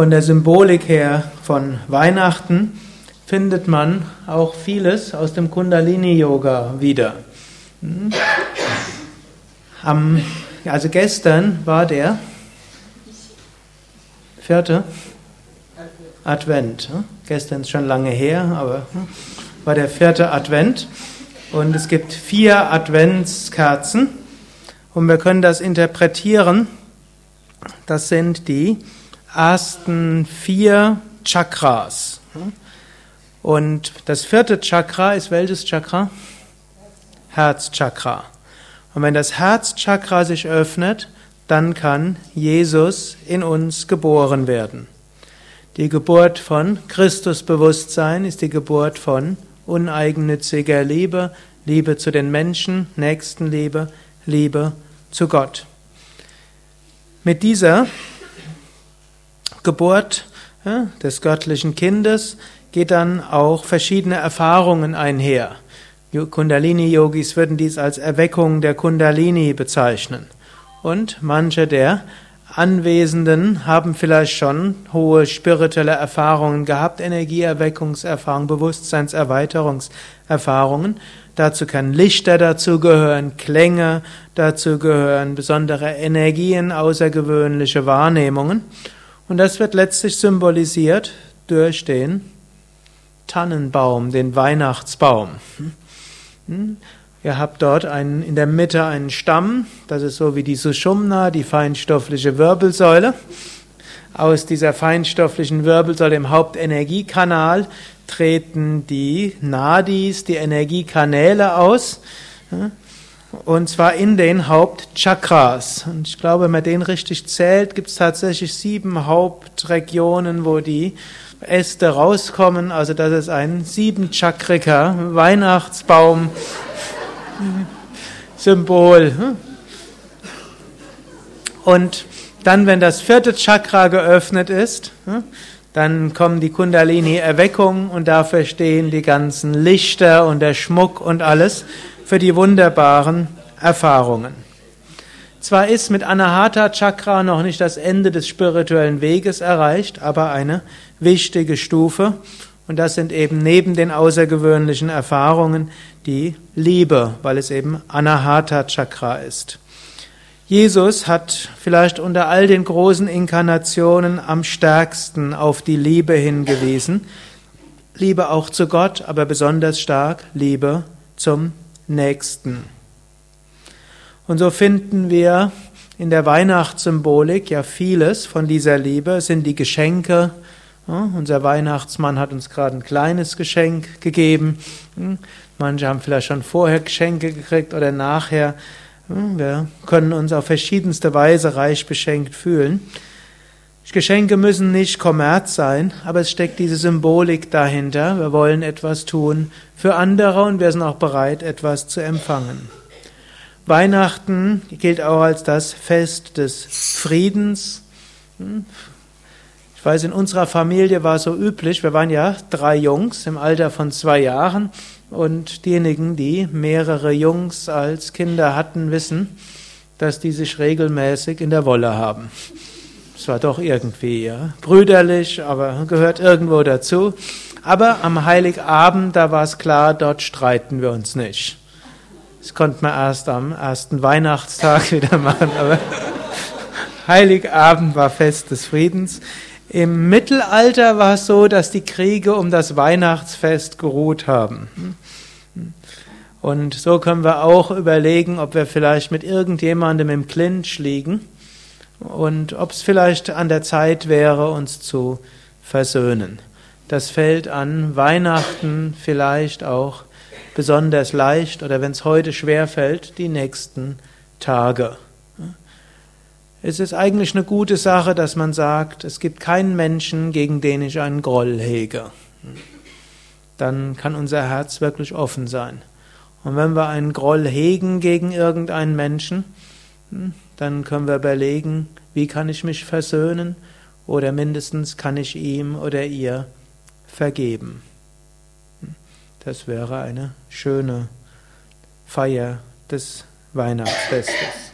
Von der Symbolik her von Weihnachten findet man auch vieles aus dem Kundalini-Yoga wieder. Hm? Am, also gestern war der vierte Advent. Hm? Gestern ist schon lange her, aber hm, war der vierte Advent. Und es gibt vier Adventskerzen. Und wir können das interpretieren. Das sind die ersten vier Chakras. Und das vierte Chakra ist welches Chakra? Herzchakra. Und wenn das Herzchakra sich öffnet, dann kann Jesus in uns geboren werden. Die Geburt von Christusbewusstsein ist die Geburt von uneigennütziger Liebe, Liebe zu den Menschen, Nächstenliebe, Liebe zu Gott. Mit dieser Geburt ja, des göttlichen Kindes geht dann auch verschiedene Erfahrungen einher. Kundalini-Yogis würden dies als Erweckung der Kundalini bezeichnen. Und manche der Anwesenden haben vielleicht schon hohe spirituelle Erfahrungen gehabt, Energieerweckungserfahrungen, Bewusstseinserweiterungserfahrungen. Dazu können Lichter dazugehören, Klänge dazugehören, besondere Energien, außergewöhnliche Wahrnehmungen. Und das wird letztlich symbolisiert durch den Tannenbaum, den Weihnachtsbaum. Hm? Ihr habt dort einen, in der Mitte einen Stamm, das ist so wie die Sushumna, die feinstoffliche Wirbelsäule. Aus dieser feinstofflichen Wirbelsäule im Hauptenergiekanal treten die Nadis, die Energiekanäle aus. Und zwar in den Hauptchakras. Und ich glaube, wenn man den richtig zählt, gibt es tatsächlich sieben Hauptregionen, wo die Äste rauskommen. Also das ist ein siebenchakriger Weihnachtsbaum Symbol. Und dann, wenn das vierte Chakra geöffnet ist, dann kommen die Kundalini-Erweckungen und dafür stehen die ganzen Lichter und der Schmuck und alles für die wunderbaren Erfahrungen. Zwar ist mit Anahata Chakra noch nicht das Ende des spirituellen Weges erreicht, aber eine wichtige Stufe. Und das sind eben neben den außergewöhnlichen Erfahrungen die Liebe, weil es eben Anahata Chakra ist. Jesus hat vielleicht unter all den großen Inkarnationen am stärksten auf die Liebe hingewiesen. Liebe auch zu Gott, aber besonders stark Liebe zum Nächsten. Und so finden wir in der Weihnachtssymbolik ja vieles von dieser Liebe, es sind die Geschenke. Ja, unser Weihnachtsmann hat uns gerade ein kleines Geschenk gegeben. Hm, manche haben vielleicht schon vorher Geschenke gekriegt oder nachher. Hm, wir können uns auf verschiedenste Weise reich beschenkt fühlen. Geschenke müssen nicht Kommerz sein, aber es steckt diese Symbolik dahinter. Wir wollen etwas tun für andere und wir sind auch bereit, etwas zu empfangen. Weihnachten gilt auch als das Fest des Friedens. Hm? Ich weiß, in unserer Familie war es so üblich, wir waren ja drei Jungs im Alter von zwei Jahren und diejenigen, die mehrere Jungs als Kinder hatten, wissen, dass die sich regelmäßig in der Wolle haben. Es war doch irgendwie ja, brüderlich, aber gehört irgendwo dazu. Aber am Heiligabend, da war es klar, dort streiten wir uns nicht. Das konnte man erst am ersten Weihnachtstag wieder machen, aber Heiligabend war Fest des Friedens. Im Mittelalter war es so, dass die Kriege um das Weihnachtsfest geruht haben. Und so können wir auch überlegen, ob wir vielleicht mit irgendjemandem im Clinch liegen und ob es vielleicht an der Zeit wäre, uns zu versöhnen. Das fällt an Weihnachten vielleicht auch besonders leicht oder wenn es heute schwer fällt, die nächsten Tage. Es ist eigentlich eine gute Sache, dass man sagt, es gibt keinen Menschen, gegen den ich einen Groll hege. Dann kann unser Herz wirklich offen sein. Und wenn wir einen Groll hegen gegen irgendeinen Menschen, dann können wir überlegen, wie kann ich mich versöhnen oder mindestens kann ich ihm oder ihr vergeben. Das wäre eine schöne Feier des Weihnachtsfestes.